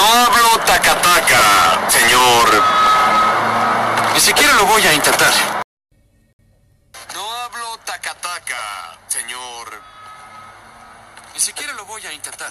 No hablo tacataca, señor. Ni siquiera lo voy a intentar. No hablo tacataca, señor. Ni siquiera lo voy a intentar.